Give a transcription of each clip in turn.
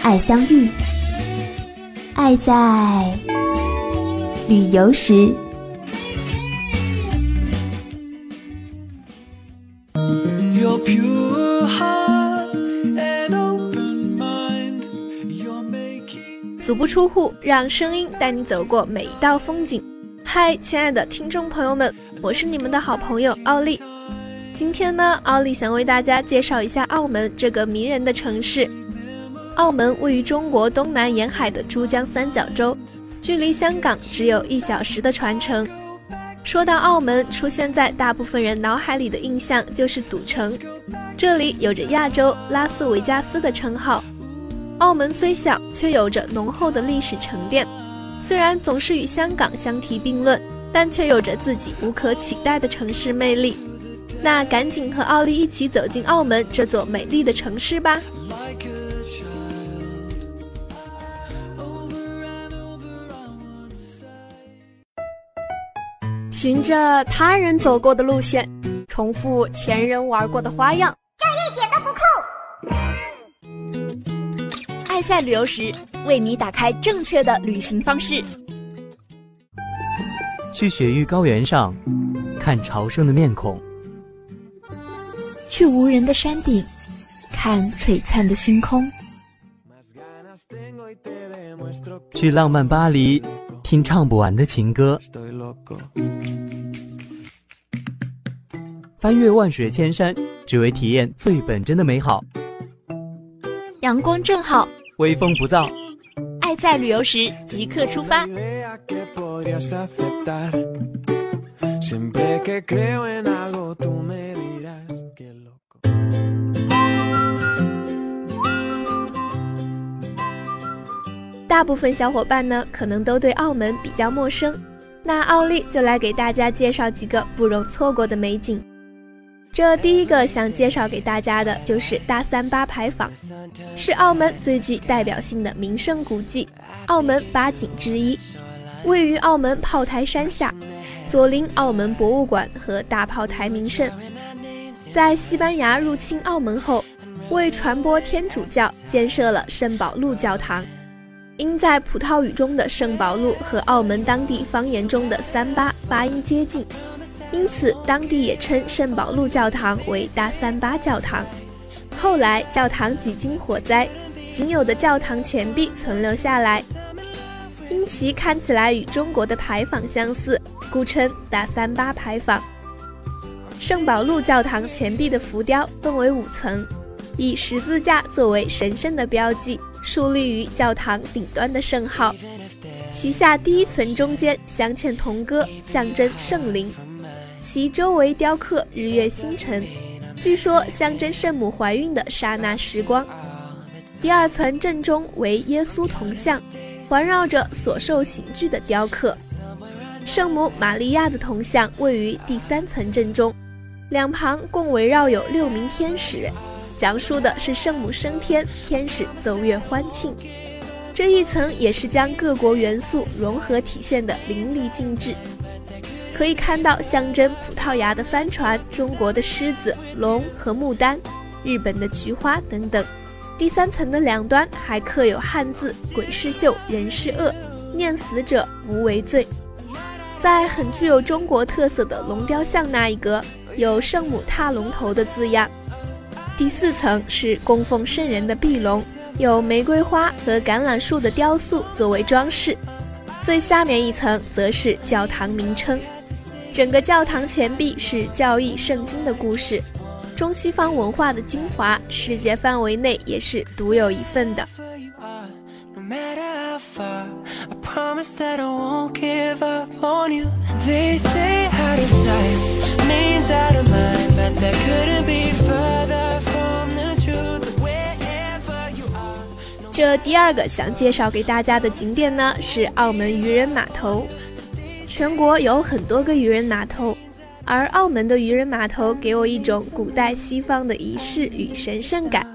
爱相遇，爱在旅游时。足不出户，让声音带你走过每一道风景。嗨，亲爱的听众朋友们，我是你们的好朋友奥利。今天呢，奥利想为大家介绍一下澳门这个迷人的城市。澳门位于中国东南沿海的珠江三角洲，距离香港只有一小时的船程。说到澳门，出现在大部分人脑海里的印象就是赌城，这里有着亚洲拉斯维加斯的称号。澳门虽小，却有着浓厚的历史沉淀。虽然总是与香港相提并论，但却有着自己无可取代的城市魅力。那赶紧和奥利一起走进澳门这座美丽的城市吧！循着他人走过的路线，重复前人玩过的花样，这一点都不酷。爱赛旅游时，为你打开正确的旅行方式。去雪域高原上，看朝圣的面孔；去无人的山顶，看璀璨的星空；去浪漫巴黎，听唱不完的情歌；翻越万水千山，只为体验最本真的美好。阳光正好。微风不燥，爱在旅游时即刻出发。大部分小伙伴呢，可能都对澳门比较陌生，那奥利就来给大家介绍几个不容错过的美景。这第一个想介绍给大家的就是大三巴牌坊，是澳门最具代表性的名胜古迹，澳门八景之一，位于澳门炮台山下，左邻澳门博物馆和大炮台名胜。在西班牙入侵澳门后，为传播天主教，建设了圣保禄教堂。因在葡萄语中的圣保禄和澳门当地方言中的三八发音接近。因此，当地也称圣保禄教堂为大三八教堂。后来，教堂几经火灾，仅有的教堂前壁存留下来，因其看起来与中国的牌坊相似，故称大三八牌坊。圣保禄教堂前壁的浮雕分为五层，以十字架作为神圣的标记，竖立于教堂顶端的圣号。其下第一层中间镶嵌铜戈，象征圣灵。其周围雕刻日月星辰，据说象征圣母怀孕的刹那时光。第二层正中为耶稣铜像，环绕着所受刑具的雕刻。圣母玛利亚的铜像位于第三层正中，两旁共围绕有六名天使，讲述的是圣母升天，天使奏乐欢庆。这一层也是将各国元素融合体现的淋漓尽致。可以看到象征葡萄牙的帆船、中国的狮子、龙和牡丹、日本的菊花等等。第三层的两端还刻有汉字“鬼是秀，人是恶，念死者无为罪”。在很具有中国特色的龙雕像那一格，有圣母踏龙头的字样。第四层是供奉圣人的壁龙，有玫瑰花和橄榄树的雕塑作为装饰。最下面一层则是教堂名称。整个教堂前壁是教义圣经的故事，中西方文化的精华，世界范围内也是独有一份的。这第二个想介绍给大家的景点呢，是澳门渔人码头。全国有很多个渔人码头，而澳门的渔人码头给我一种古代西方的仪式与神圣感。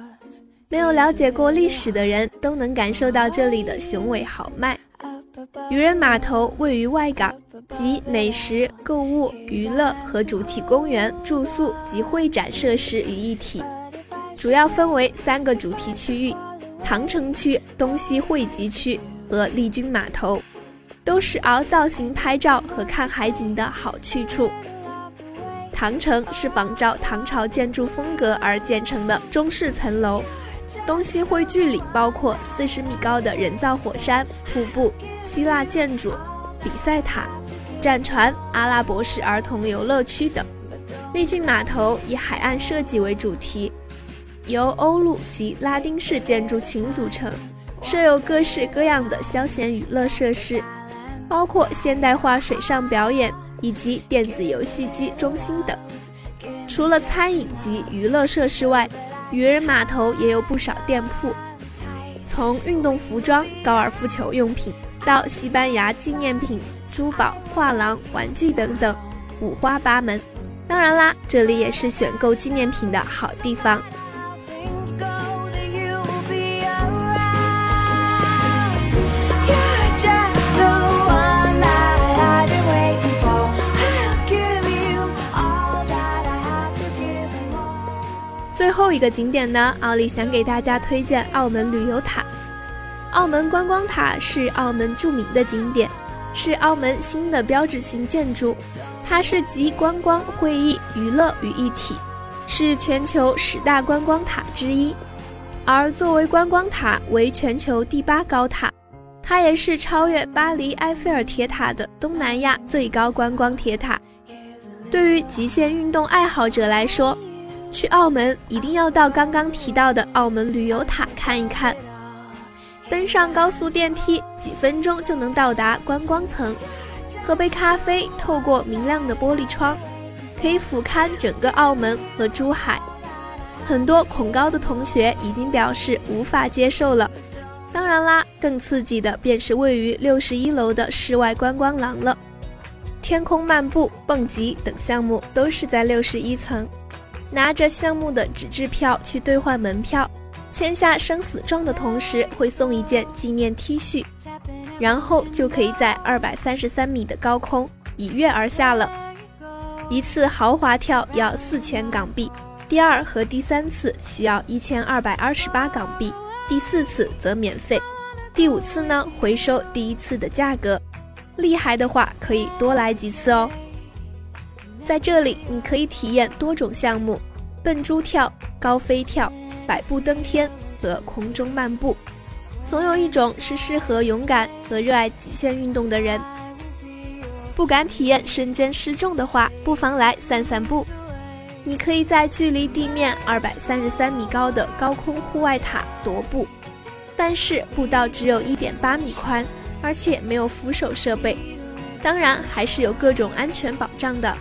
没有了解过历史的人都能感受到这里的雄伟豪迈。渔人码头位于外港，集美食、购物、娱乐和主题公园、住宿及会展设施于一体，主要分为三个主题区域。唐城区、东西汇集区和丽君码头，都是凹造型拍照和看海景的好去处。唐城是仿照唐朝建筑风格而建成的中式层楼，东西汇聚里包括四十米高的人造火山、瀑布、希腊建筑、比赛塔、战船、阿拉伯式儿童游乐区等。丽君码头以海岸设计为主题。由欧陆及拉丁式建筑群组成，设有各式各样的消闲娱乐设施，包括现代化水上表演以及电子游戏机中心等。除了餐饮及娱乐设施外，渔人码头也有不少店铺，从运动服装、高尔夫球用品到西班牙纪念品、珠宝、画廊、玩具等等，五花八门。当然啦，这里也是选购纪念品的好地方。后一个景点呢，奥利想给大家推荐澳门旅游塔。澳门观光塔是澳门著名的景点，是澳门新的标志性建筑。它是集观光、会议、娱乐于一体，是全球十大观光塔之一。而作为观光塔，为全球第八高塔，它也是超越巴黎埃菲尔铁塔的东南亚最高观光铁塔。对于极限运动爱好者来说，去澳门一定要到刚刚提到的澳门旅游塔看一看。登上高速电梯，几分钟就能到达观光层，喝杯咖啡，透过明亮的玻璃窗，可以俯瞰整个澳门和珠海。很多恐高的同学已经表示无法接受了。当然啦，更刺激的便是位于六十一楼的室外观光廊了，天空漫步、蹦极等项目都是在六十一层。拿着项目的纸质票去兑换门票，签下生死状的同时会送一件纪念 T 恤，然后就可以在二百三十三米的高空一跃而下了。一次豪华跳要四千港币，第二和第三次需要一千二百二十八港币，第四次则免费，第五次呢回收第一次的价格。厉害的话可以多来几次哦。在这里，你可以体验多种项目：笨猪跳、高飞跳、百步登天和空中漫步。总有一种是适合勇敢和热爱极限运动的人。不敢体验瞬间失重的话，不妨来散散步。你可以在距离地面二百三十三米高的高空户外塔踱步，但是步道只有一点八米宽，而且没有扶手设备，当然还是有各种安全保障的。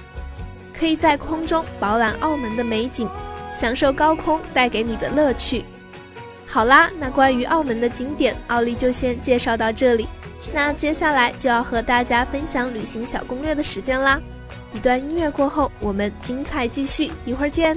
可以在空中饱览澳门的美景，享受高空带给你的乐趣。好啦，那关于澳门的景点，奥利就先介绍到这里。那接下来就要和大家分享旅行小攻略的时间啦。一段音乐过后，我们精彩继续，一会儿见。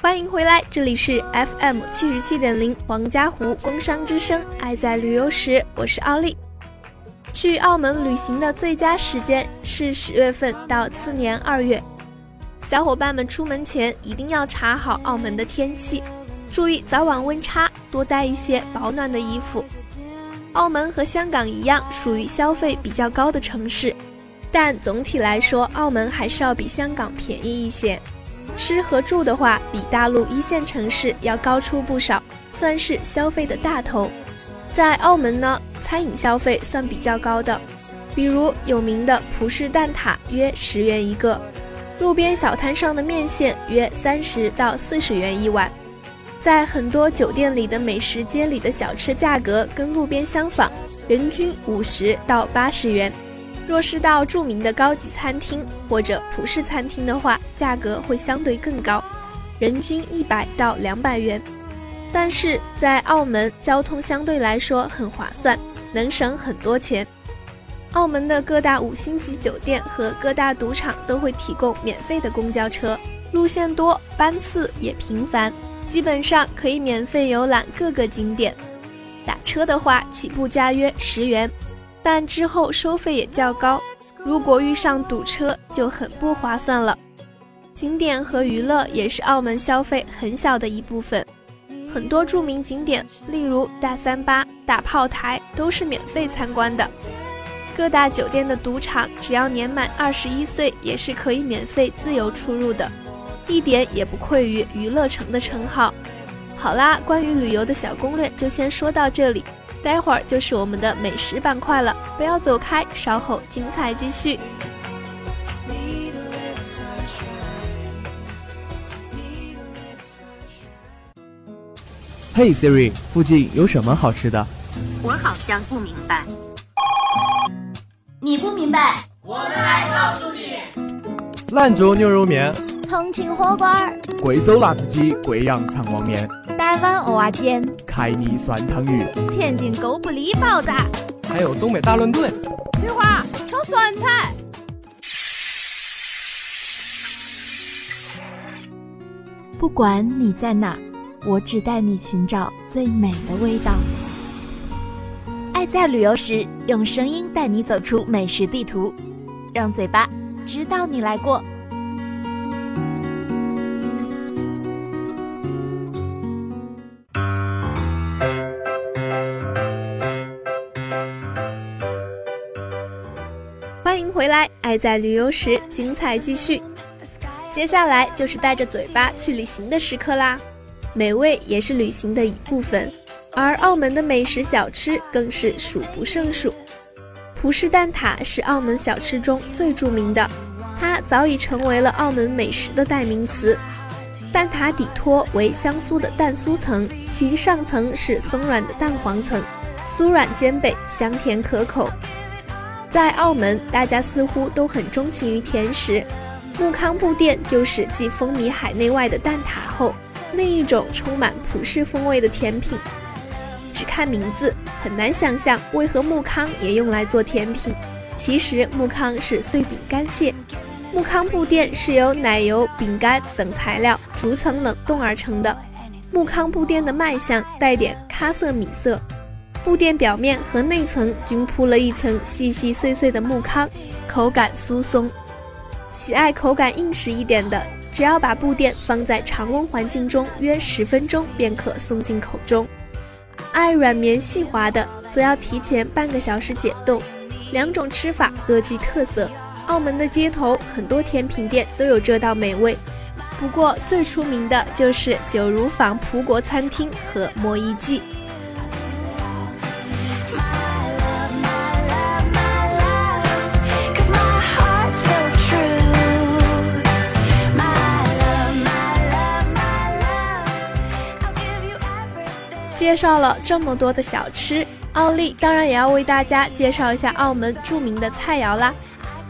欢迎回来，这里是 FM 七十七点零黄家湖工商之声，爱在旅游时，我是奥利。去澳门旅行的最佳时间是十月份到次年二月，小伙伴们出门前一定要查好澳门的天气，注意早晚温差，多带一些保暖的衣服。澳门和香港一样，属于消费比较高的城市。但总体来说，澳门还是要比香港便宜一些。吃和住的话，比大陆一线城市要高出不少，算是消费的大头。在澳门呢，餐饮消费算比较高的，比如有名的葡式蛋挞约十元一个，路边小摊上的面线约三十到四十元一碗。在很多酒店里的美食街里的小吃价格跟路边相仿，人均五十到八十元。若是到著名的高级餐厅或者普式餐厅的话，价格会相对更高，人均一百到两百元。但是在澳门，交通相对来说很划算，能省很多钱。澳门的各大五星级酒店和各大赌场都会提供免费的公交车，路线多，班次也频繁，基本上可以免费游览各个景点。打车的话，起步价约十元。但之后收费也较高，如果遇上堵车就很不划算了。景点和娱乐也是澳门消费很小的一部分，很多著名景点，例如大三巴、大炮台，都是免费参观的。各大酒店的赌场，只要年满二十一岁，也是可以免费自由出入的，一点也不愧于娱乐城的称号。好啦，关于旅游的小攻略就先说到这里。待会儿就是我们的美食板块了，不要走开，稍后精彩继续。嘿，Siri，附近有什么好吃的？我好像不明白。你不明白，我们来告诉你。兰州牛肉面，重庆火锅，贵州辣子鸡，贵阳肠旺面。台湾蚵仔煎，开泥酸汤鱼，天津狗不理包子，还有东北大乱炖。翠花炒酸菜。不管你在哪，我只带你寻找最美的味道。爱在旅游时，用声音带你走出美食地图，让嘴巴知道你来过。爱在旅游时，精彩继续。接下来就是带着嘴巴去旅行的时刻啦。美味也是旅行的一部分，而澳门的美食小吃更是数不胜数。葡式蛋挞是澳门小吃中最著名的，它早已成为了澳门美食的代名词。蛋挞底托为香酥的蛋酥层，其上层是松软的蛋黄层，酥软兼备，香甜可口。在澳门，大家似乎都很钟情于甜食。木糠布甸就是继风靡海内外的蛋挞后，另一种充满葡式风味的甜品。只看名字，很难想象为何木糠也用来做甜品。其实木糠是碎饼干屑。木糠布甸是由奶油、饼干等材料逐层冷冻而成的。木糠布甸的卖相带点咖色米色。布垫表面和内层均铺了一层细细碎碎的木糠，口感酥松。喜爱口感硬实一点的，只要把布垫放在常温环境中约十分钟便可送进口中；爱软绵细滑的，则要提前半个小时解冻。两种吃法各具特色。澳门的街头很多甜品店都有这道美味，不过最出名的就是九如坊葡国餐厅和莫一记。介绍了这么多的小吃，奥利当然也要为大家介绍一下澳门著名的菜肴啦。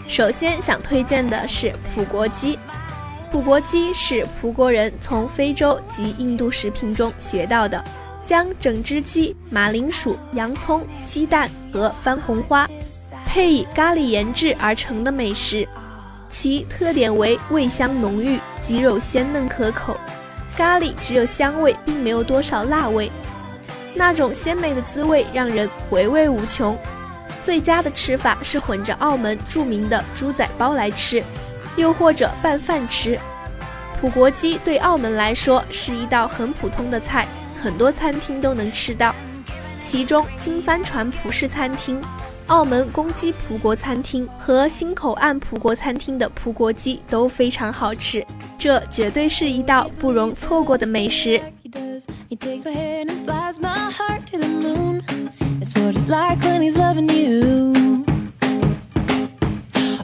首先想推荐的是葡国鸡。葡国鸡是葡国人从非洲及印度食品中学到的，将整只鸡、马铃薯、洋葱、鸡蛋和番红花配以咖喱研制而成的美食。其特点为味香浓郁，鸡肉鲜嫩可口，咖喱只有香味，并没有多少辣味。那种鲜美的滋味让人回味无穷。最佳的吃法是混着澳门著名的猪仔包来吃，又或者拌饭吃。葡国鸡对澳门来说是一道很普通的菜，很多餐厅都能吃到。其中金帆船葡式餐厅、澳门公鸡葡国餐厅和新口岸葡国餐厅的葡国鸡都非常好吃，这绝对是一道不容错过的美食。Does. He takes my hand and flies my heart to the moon. That's what it's like when he's loving you.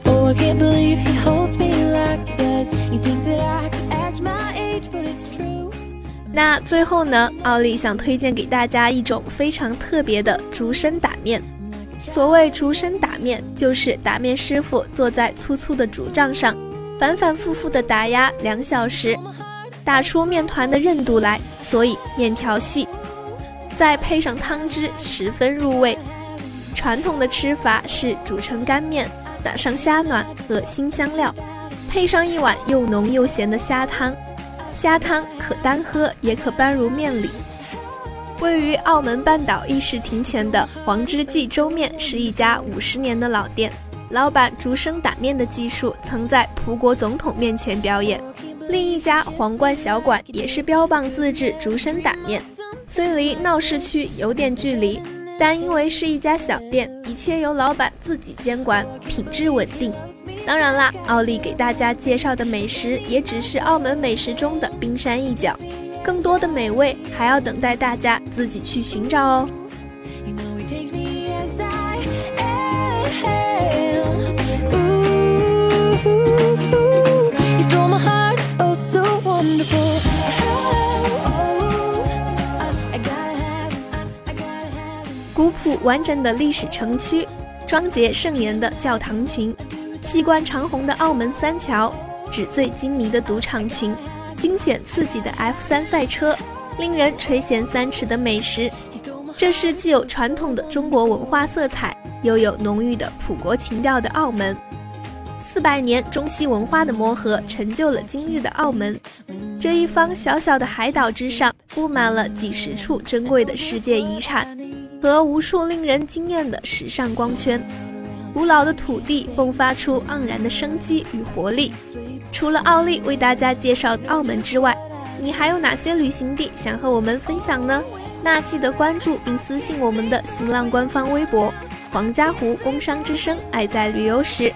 Oh, I can't believe he holds me like he does. You think that I could act my age, but it's true. 那最后呢，奥利想推荐给大家一种非常特别的竹身打面。所谓竹身打面，就是打面师傅坐在粗粗的竹杖上，反反复复的打压两小时，打出面团的韧度来，所以面条细。再配上汤汁，十分入味。传统的吃法是煮成干面，打上虾卵和新香料，配上一碗又浓又咸的虾汤。虾汤可单喝，也可拌入面里。位于澳门半岛议事亭前的黄之记粥面是一家五十年的老店，老板竹升打面的技术曾在葡国总统面前表演。另一家皇冠小馆也是标榜自制竹升打面，虽离闹市区有点距离，但因为是一家小店，一切由老板自己监管，品质稳定。当然啦，奥利给大家介绍的美食也只是澳门美食中的冰山一角，更多的美味还要等待大家自己去寻找哦。完整的历史城区，庄洁盛严的教堂群。气贯长虹的澳门三桥，纸醉金迷的赌场群，惊险刺激的 F 三赛车，令人垂涎三尺的美食，这是既有传统的中国文化色彩，又有浓郁的普国情调的澳门。四百年中西文化的磨合，成就了今日的澳门。这一方小小的海岛之上，布满了几十处珍贵的世界遗产，和无数令人惊艳的时尚光圈。古老的土地迸发出盎然的生机与活力。除了奥利为大家介绍澳门之外，你还有哪些旅行地想和我们分享呢？那记得关注并私信我们的新浪官方微博“黄家湖工商之声爱在旅游时”。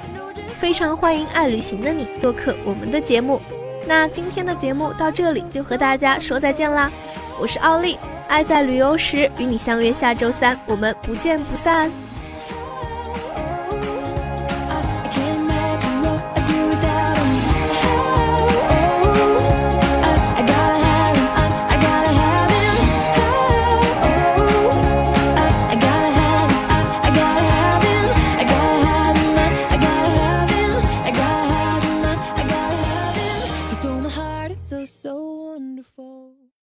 非常欢迎爱旅行的你做客我们的节目。那今天的节目到这里就和大家说再见啦！我是奥利，爱在旅游时与你相约下周三，我们不见不散。